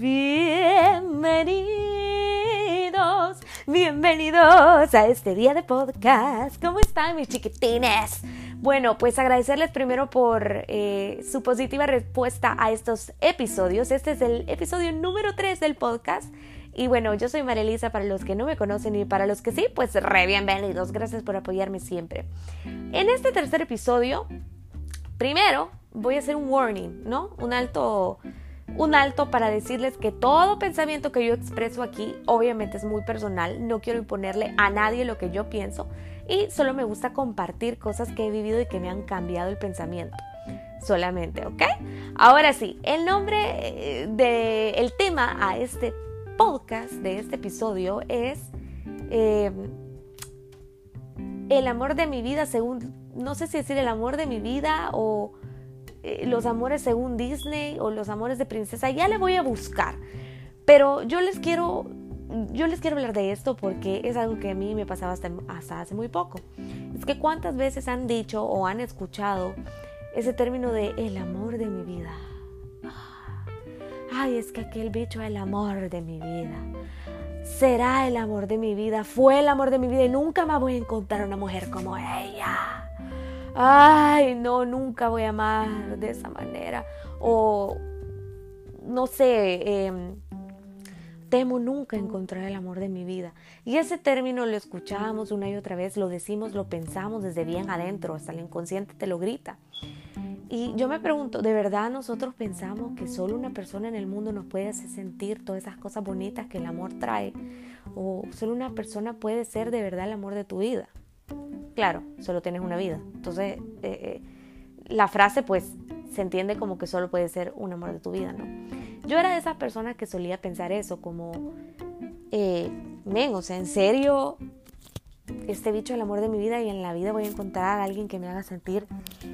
Bienvenidos, bienvenidos a este día de podcast. ¿Cómo están mis chiquitines? Bueno, pues agradecerles primero por eh, su positiva respuesta a estos episodios. Este es el episodio número 3 del podcast. Y bueno, yo soy Marilisa para los que no me conocen y para los que sí, pues re bienvenidos. Gracias por apoyarme siempre. En este tercer episodio, primero voy a hacer un warning, ¿no? Un alto un alto para decirles que todo pensamiento que yo expreso aquí obviamente es muy personal, no quiero imponerle a nadie lo que yo pienso y solo me gusta compartir cosas que he vivido y que me han cambiado el pensamiento. Solamente, ¿ok? Ahora sí, el nombre del eh, el tema a este podcast, de este episodio, es eh, el amor de mi vida según, no sé si decir el amor de mi vida o eh, los amores según Disney o los amores de princesa, ya le voy a buscar. Pero yo les quiero, yo les quiero hablar de esto porque es algo que a mí me pasaba hasta, hasta hace muy poco. Es que cuántas veces han dicho o han escuchado ese término de el amor de mi vida. Ay, es que aquel bicho es el amor de mi vida. Será el amor de mi vida, fue el amor de mi vida y nunca más voy a encontrar una mujer como ella ay, no, nunca voy a amar de esa manera. O, no sé, em, temo nunca encontrar el amor de mi vida. Y ese término lo escuchamos una y otra vez, lo decimos, lo pensamos desde bien adentro, hasta el inconsciente te lo grita. Y yo me pregunto, ¿de verdad nosotros pensamos que solo una persona en el mundo nos puede hacer sentir todas esas cosas bonitas que el amor trae? ¿O solo una persona puede ser de verdad el amor de tu vida? Claro, solo tienes una vida. Entonces, eh, eh, la frase pues se entiende como que solo puede ser un amor de tu vida, ¿no? Yo era de esas personas que solía pensar eso, como, eh, men, o sea, en serio, este bicho es el amor de mi vida y en la vida voy a encontrar a alguien que me haga sentir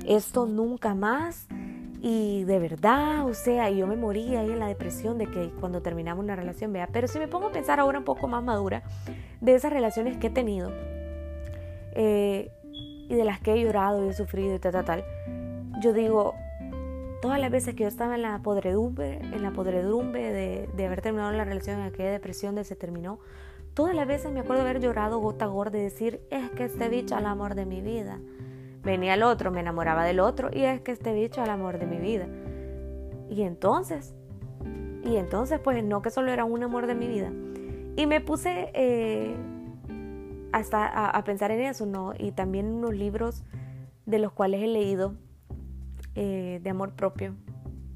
esto nunca más. Y de verdad, o sea, yo me moría ahí en la depresión de que cuando terminamos una relación, vea, pero si me pongo a pensar ahora un poco más madura de esas relaciones que he tenido, eh, y de las que he llorado y he sufrido y tal, tal, tal, yo digo, todas las veces que yo estaba en la podredumbre, en la podredumbre de, de haber terminado la relación, en aquella depresión de se terminó, todas las veces me acuerdo de haber llorado gota gorda y decir, es que este bicho el amor de mi vida. Venía el otro, me enamoraba del otro y es que este bicho el amor de mi vida. Y entonces, y entonces pues no que solo era un amor de mi vida. Y me puse eh, hasta a, pensar en eso, ¿no? Y también unos libros de los cuales he leído eh, de amor propio.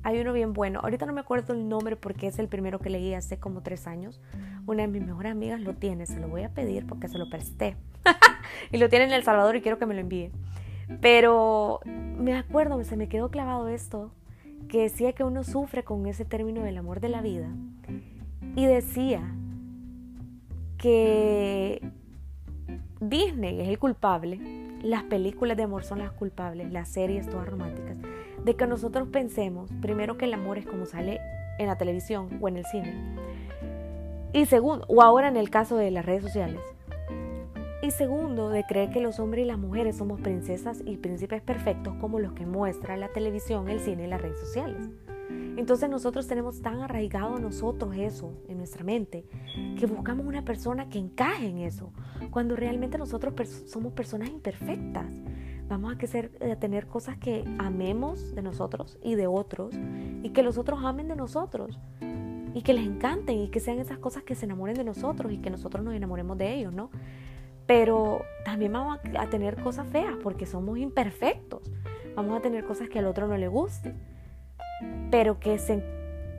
Hay uno bien bueno, ahorita no me acuerdo el nombre porque es el primero que leí hace como tres años. Una de mis mejores amigas lo tiene, se lo voy a pedir porque se lo presté. y lo tiene en El Salvador y quiero que me lo envíe. Pero me acuerdo, se me quedó clavado esto, que decía que uno sufre con ese término del amor de la vida. Y decía que Disney es el culpable, las películas de amor son las culpables, las series todas románticas, de que nosotros pensemos, primero que el amor es como sale en la televisión o en el cine, y segundo, o ahora en el caso de las redes sociales, y segundo, de creer que los hombres y las mujeres somos princesas y príncipes perfectos como los que muestra la televisión, el cine y las redes sociales. Entonces nosotros tenemos tan arraigado nosotros eso en nuestra mente que buscamos una persona que encaje en eso, cuando realmente nosotros somos personas imperfectas. Vamos a, a tener cosas que amemos de nosotros y de otros y que los otros amen de nosotros y que les encanten y que sean esas cosas que se enamoren de nosotros y que nosotros nos enamoremos de ellos, ¿no? Pero también vamos a, a tener cosas feas porque somos imperfectos. Vamos a tener cosas que al otro no le guste pero que, se,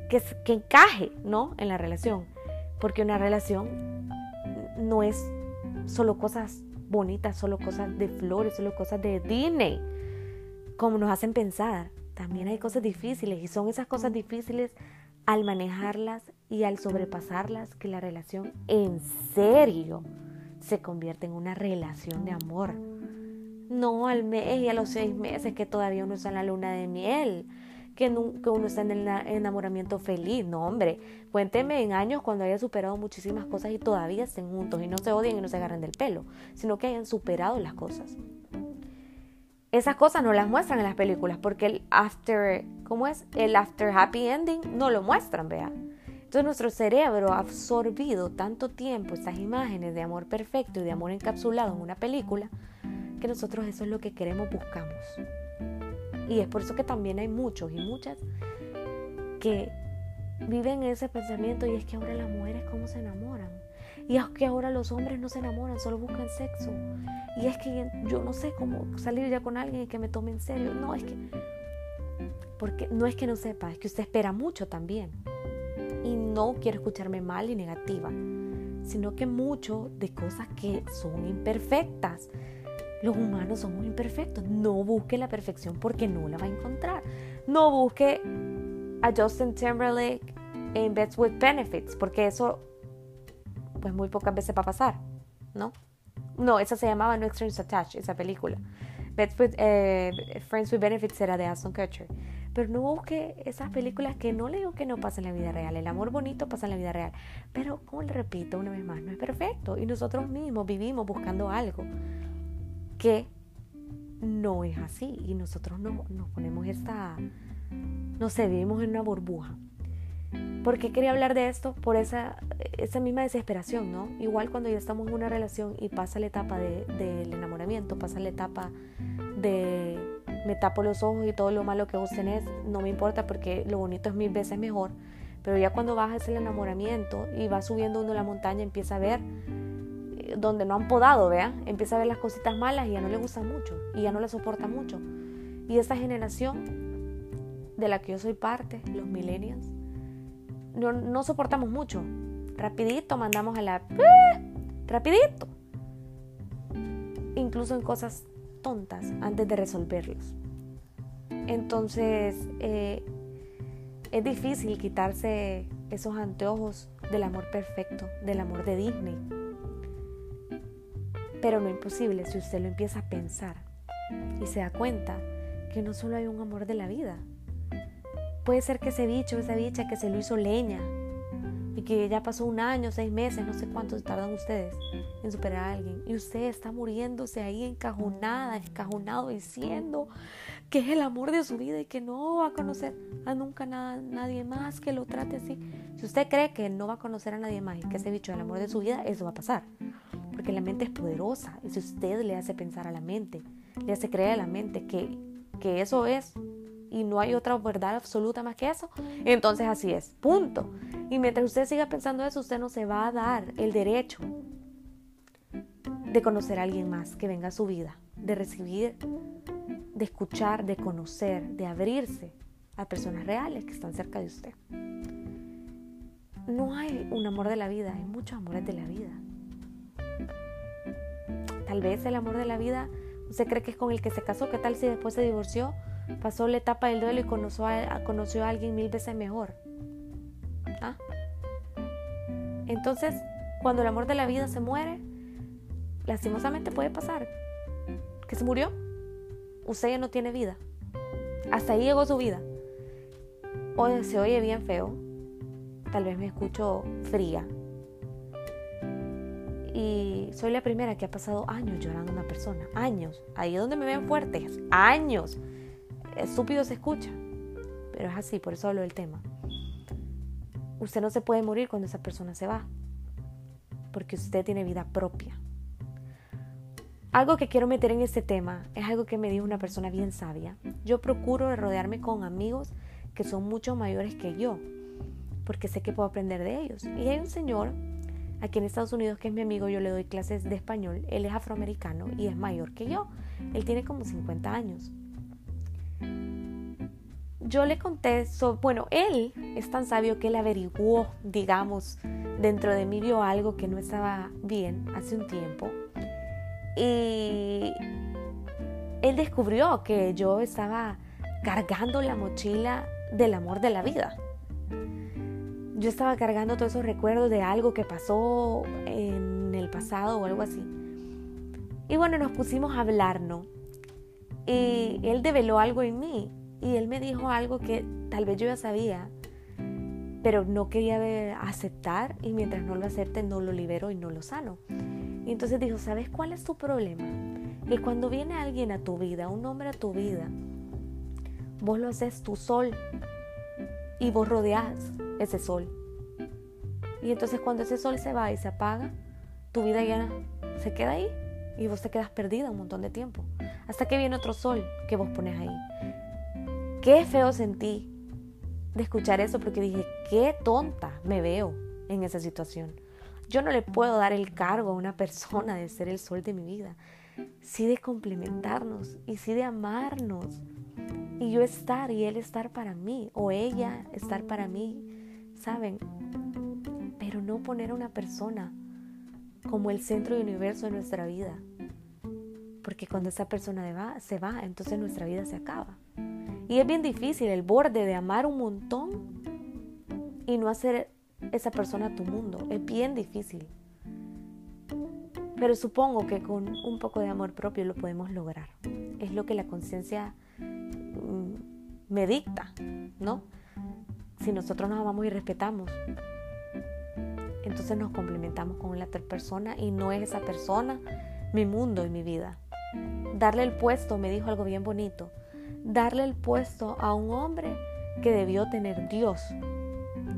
que, que encaje ¿no? en la relación. Porque una relación no es solo cosas bonitas, solo cosas de flores, solo cosas de Disney, como nos hacen pensar. También hay cosas difíciles y son esas cosas difíciles al manejarlas y al sobrepasarlas que la relación en serio se convierte en una relación de amor. No al mes y a los seis meses que todavía uno está en la luna de miel que, uno está en el enamoramiento feliz. No, hombre, cuénteme en años cuando haya superado muchísimas cosas y todavía estén juntos y no se odien y no se agarren del pelo, sino que hayan superado las cosas. Esas cosas no las muestran en las películas porque el after, ¿cómo es? El after happy ending no lo muestran, vea. Entonces nuestro cerebro ha absorbido tanto tiempo estas imágenes de amor perfecto y de amor encapsulado en una película que nosotros eso es lo que queremos, buscamos. Y es por eso que también hay muchos y muchas que viven ese pensamiento y es que ahora las mujeres cómo se enamoran. Y es que ahora los hombres no se enamoran, solo buscan sexo. Y es que yo no sé cómo salir ya con alguien y que me tome en serio. No, es que... Porque no es que no sepa, es que usted espera mucho también. Y no quiero escucharme mal y negativa, sino que mucho de cosas que son imperfectas. Los humanos somos imperfectos. No busque la perfección porque no la va a encontrar. No busque a Justin Timberlake en Beds with Benefits, porque eso pues muy pocas veces va a pasar, ¿no? No, esa se llamaba No Strings Attached, esa película. Beds with, eh, Friends with Benefits era de Aston Kutcher. Pero no busque esas películas que no le digo que no pasan en la vida real. El amor bonito pasa en la vida real. Pero, como le repito una vez más, no es perfecto. Y nosotros mismos vivimos buscando algo que no es así. Y nosotros no, nos ponemos esta no sé, vivimos en una burbuja. ¿Por qué quería hablar de esto? Por esa, esa misma desesperación, ¿no? Igual cuando ya estamos en una relación y pasa la etapa del enamoramiento, pasa la etapa de me tapo los ojos y todo lo malo que vos tenés, no me importa porque lo bonito es mil veces mejor. Pero ya cuando bajas el enamoramiento y va subiendo uno la montaña, empieza a ver donde no han podado, ¿vea? Empieza a ver las cositas malas y ya no le gusta mucho y ya no le soporta mucho. Y esta generación de la que yo soy parte, los millennials, no, soportamos mucho. Rapidito mandamos a la... Rapidito. Incluso en cosas tontas antes de resolverlos. Entonces eh, es difícil quitarse esos anteojos del amor perfecto, del amor de Disney. Pero no imposible si usted lo empieza a pensar y se da cuenta que no solo hay un amor de la vida, Puede ser que ese bicho, esa bicha que se lo hizo leña y que ya pasó un año, seis meses, no sé cuántos tardan ustedes en superar a alguien. Y usted está muriéndose ahí encajonada, encajonado diciendo que es el amor de su vida y que no va a conocer a nunca nada, nadie más que lo trate así. Si usted cree que no va a conocer a nadie más y que ese bicho es el amor de su vida, eso va a pasar. Porque la mente es poderosa. Y si usted le hace pensar a la mente, le hace creer a la mente que, que eso es y no hay otra verdad absoluta más que eso, entonces así es, punto. Y mientras usted siga pensando eso, usted no se va a dar el derecho de conocer a alguien más que venga a su vida, de recibir, de escuchar, de conocer, de abrirse a personas reales que están cerca de usted. No hay un amor de la vida, hay muchos amores de la vida. Tal vez el amor de la vida, usted cree que es con el que se casó, ¿qué tal si después se divorció? pasó la etapa del duelo y conoció a, conoció a alguien mil veces mejor. ¿Ah? Entonces, cuando el amor de la vida se muere, lastimosamente puede pasar que se murió. Usted ya no tiene vida. Hasta ahí llegó su vida. O se oye bien feo. Tal vez me escucho fría. Y soy la primera que ha pasado años llorando a una persona. Años. Ahí es donde me ven fuertes. Años estúpido se escucha, pero es así, por eso hablo del tema. Usted no se puede morir cuando esa persona se va, porque usted tiene vida propia. Algo que quiero meter en este tema es algo que me dijo una persona bien sabia. Yo procuro rodearme con amigos que son mucho mayores que yo, porque sé que puedo aprender de ellos. Y hay un señor aquí en Estados Unidos que es mi amigo, yo le doy clases de español, él es afroamericano y es mayor que yo. Él tiene como 50 años yo le conté, bueno, él es tan sabio que él averiguó, digamos, dentro de mí vio algo que no estaba bien hace un tiempo. Y él descubrió que yo estaba cargando la mochila del amor de la vida. Yo estaba cargando todos esos recuerdos de algo que pasó en el pasado o algo así. Y bueno, nos pusimos a hablar, ¿no? Y él develó algo en mí y él me dijo algo que tal vez yo ya sabía, pero no quería aceptar y mientras no lo acepte no lo libero y no lo sano. Y entonces dijo, ¿sabes cuál es tu problema? Que cuando viene alguien a tu vida, un hombre a tu vida, vos lo haces tu sol y vos rodeas ese sol. Y entonces cuando ese sol se va y se apaga, tu vida ya se queda ahí y vos te quedas perdida un montón de tiempo. Hasta que viene otro sol que vos pones ahí. Qué feo sentí de escuchar eso porque dije, qué tonta me veo en esa situación. Yo no le puedo dar el cargo a una persona de ser el sol de mi vida. Sí de complementarnos y sí de amarnos. Y yo estar y él estar para mí o ella estar para mí, ¿saben? Pero no poner a una persona como el centro y universo de nuestra vida. Porque cuando esa persona se va, entonces nuestra vida se acaba. Y es bien difícil el borde de amar un montón y no hacer esa persona tu mundo. Es bien difícil. Pero supongo que con un poco de amor propio lo podemos lograr. Es lo que la conciencia mm, me dicta, ¿no? Si nosotros nos amamos y respetamos, entonces nos complementamos con la otra persona y no es esa persona mi mundo y mi vida. Darle el puesto, me dijo algo bien bonito, darle el puesto a un hombre que debió tener Dios,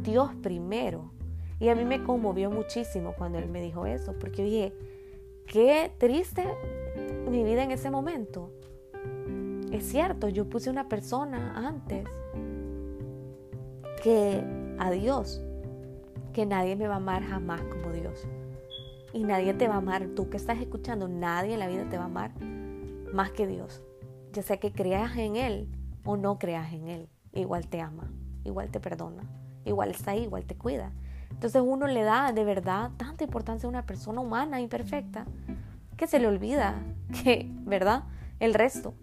Dios primero. Y a mí me conmovió muchísimo cuando él me dijo eso, porque oye, qué triste mi vida en ese momento. Es cierto, yo puse una persona antes que a Dios, que nadie me va a amar jamás como Dios. Y nadie te va a amar, tú que estás escuchando, nadie en la vida te va a amar más que Dios. Ya sea que creas en Él o no creas en Él, igual te ama, igual te perdona igual está ahí, igual te cuida. Entonces uno le da de verdad tanta importancia a una persona humana imperfecta que se le olvida que, ¿verdad? El resto.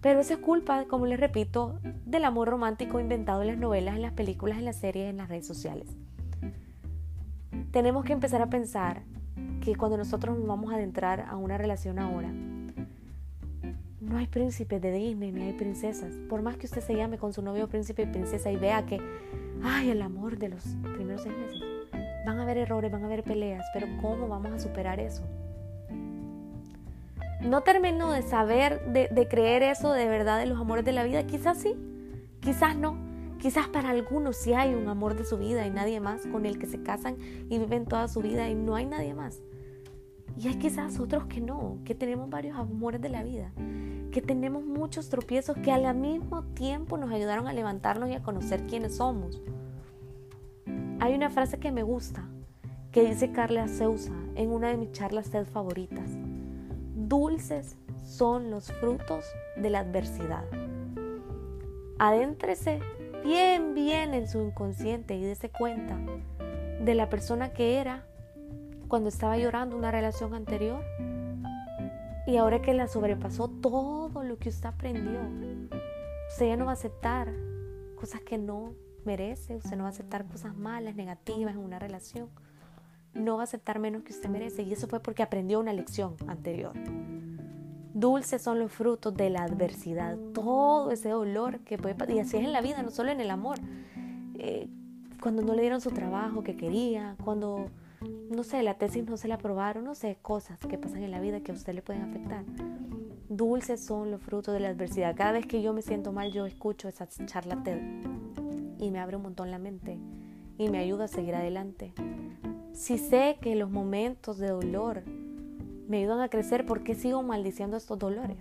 Pero eso es culpa, como les repito, del amor romántico inventado en las novelas, en las películas, en las series, en las redes sociales. Tenemos que empezar a pensar que cuando nosotros nos vamos a adentrar a una relación ahora, no hay príncipes de Disney ni hay princesas. Por más que usted se llame con su novio príncipe y princesa y vea que ay, el amor de los primeros seis meses. Van a haber errores, van a haber peleas, pero ¿cómo vamos a superar eso? No termino de saber, de, creer eso de verdad de los amores de la vida. Quizás sí, quizás no. Quizás para algunos sí hay un amor de su vida y nadie más con el que se casan y viven toda su vida y no hay nadie más. Y hay quizás otros que no, que tenemos varios amores de la vida, que tenemos muchos tropiezos que al mismo tiempo nos ayudaron a levantarnos y a conocer quiénes somos. Hay una frase que me gusta, que dice Carla Sousa en una de mis charlas TED favoritas. Dulces son los frutos de la adversidad. Adéntrese bien, bien en su inconsciente y dése cuenta de la persona que era cuando estaba llorando una relación anterior y ahora que la sobrepasó todo lo que usted aprendió, usted ya no va a aceptar cosas que no merece, usted no va a aceptar cosas malas, negativas en una relación. No va a aceptar menos que usted merece. Y eso fue porque aprendió una lección anterior. Dulces son los frutos de la adversidad. Todo ese dolor que puede Y así es en la vida, no solo en el amor. Eh, cuando no le dieron su trabajo que quería, cuando no sé, la tesis no se la aprobaron, no sé, cosas que pasan en la vida que a usted le pueden afectar. Dulces son los frutos de la adversidad. Cada vez que yo me siento mal, yo escucho esa charla TED y me abre un montón la mente y me ayuda a seguir adelante. Si sé que los momentos de dolor me ayudan a crecer, ¿por qué sigo maldiciendo estos dolores?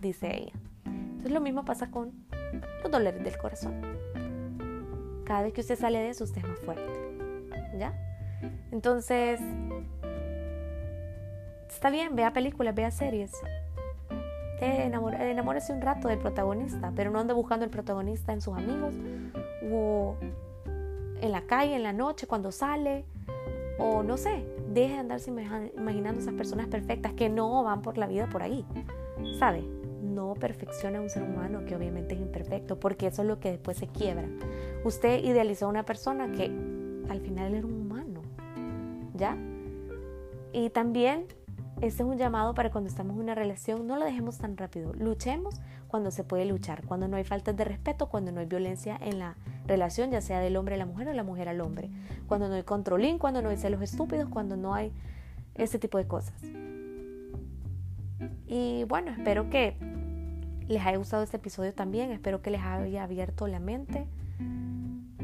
Dice ella. Entonces lo mismo pasa con los dolores del corazón. Cada vez que usted sale de eso, usted es más fuerte. ¿Ya? Entonces, está bien, vea películas, vea series. enamórese un rato del protagonista, pero no ande buscando el protagonista en sus amigos o en la calle, en la noche, cuando sale, o no sé, deje de andarse imaginando esas personas perfectas que no van por la vida por ahí, ¿sabe? No perfecciona a un ser humano que obviamente es imperfecto, porque eso es lo que después se quiebra. Usted idealizó a una persona que al final era un ¿ya? Y también este es un llamado para cuando estamos en una relación, no lo dejemos tan rápido. Luchemos cuando se puede luchar, cuando no hay faltas de respeto, cuando no hay violencia en la relación, ya sea del hombre a la mujer o la mujer al hombre. Cuando no hay controlín, cuando no hay celos estúpidos, cuando no hay ese tipo de cosas. Y bueno, espero que les haya gustado este episodio también, espero que les haya abierto la mente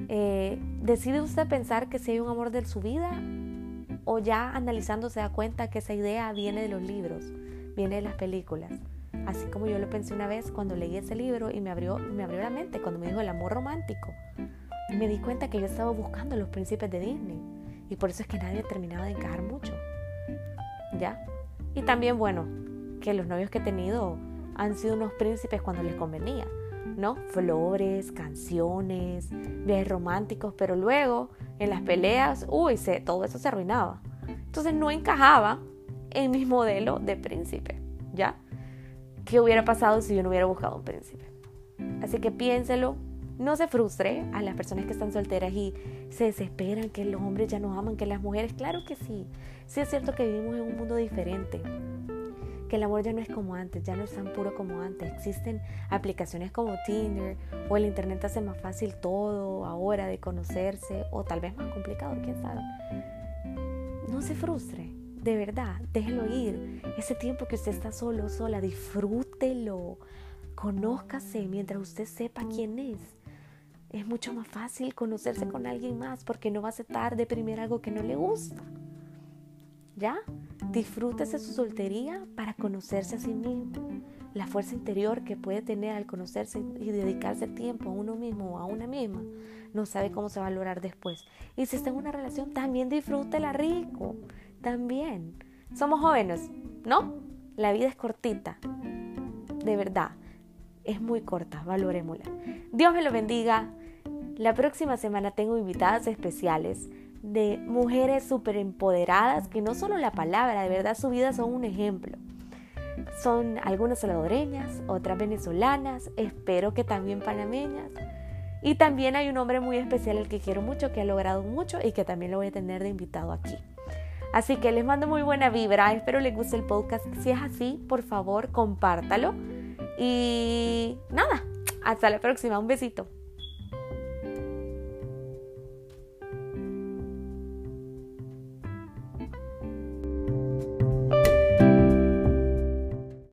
Eh, ¿Decide usted pensar que si hay un amor de su vida? ¿O ya analizando se da cuenta que esa idea viene de los libros, viene de las películas? Así como yo lo pensé una vez cuando leí ese libro y me abrió, me abrió la mente cuando me dijo el amor romántico. Me di cuenta que yo estaba buscando los príncipes de Disney. Y por eso es que nadie terminaba de encajar mucho. ¿Ya? Y también, bueno, que los novios que he tenido han sido unos príncipes cuando les convenía. ¿no? Flores, canciones, viajes románticos, pero luego en las peleas, uy, se, todo eso se arruinaba. Entonces no encajaba en mi modelo de príncipe, ¿ya? ¿Qué hubiera pasado si yo no hubiera buscado un príncipe? Así que piénselo, no se frustre a las personas que están solteras y se desesperan que los hombres ya no aman que las mujeres. Claro que sí. Sí es cierto que vivimos en un mundo diferente que el amor ya no es como antes, ya no es tan puro como antes. Existen aplicaciones como Tinder o el Internet hace más fácil todo ahora de conocerse o tal vez más complicado, quién sabe. No se frustre, de verdad, déjelo ir. Ese tiempo que usted está solo, sola, disfrútelo. Conózcase mientras usted sepa quién es. Es mucho más fácil conocerse con alguien más porque no va a aceptar de primero algo que no le gusta. ¿Ya? Disfrútese su soltería para conocerse a sí mismo. La fuerza interior que puede tener al conocerse y dedicarse tiempo a uno mismo o a una misma, no sabe cómo se va a valorar después. Y si está en una relación, también disfrútela rico. También. Somos jóvenes, ¿no? La vida es cortita. De verdad. Es muy corta. Valorémosla. Dios me lo bendiga. La próxima semana tengo invitadas especiales de mujeres súper empoderadas, que no solo la palabra, de verdad su vida son un ejemplo. Son algunas salvadoreñas, otras venezolanas, espero que también panameñas. Y también hay un hombre muy especial al que quiero mucho, que ha logrado mucho y que también lo voy a tener de invitado aquí. Así que les mando muy buena vibra, espero les guste el podcast. Si es así, por favor, compártalo. Y nada, hasta la próxima, un besito.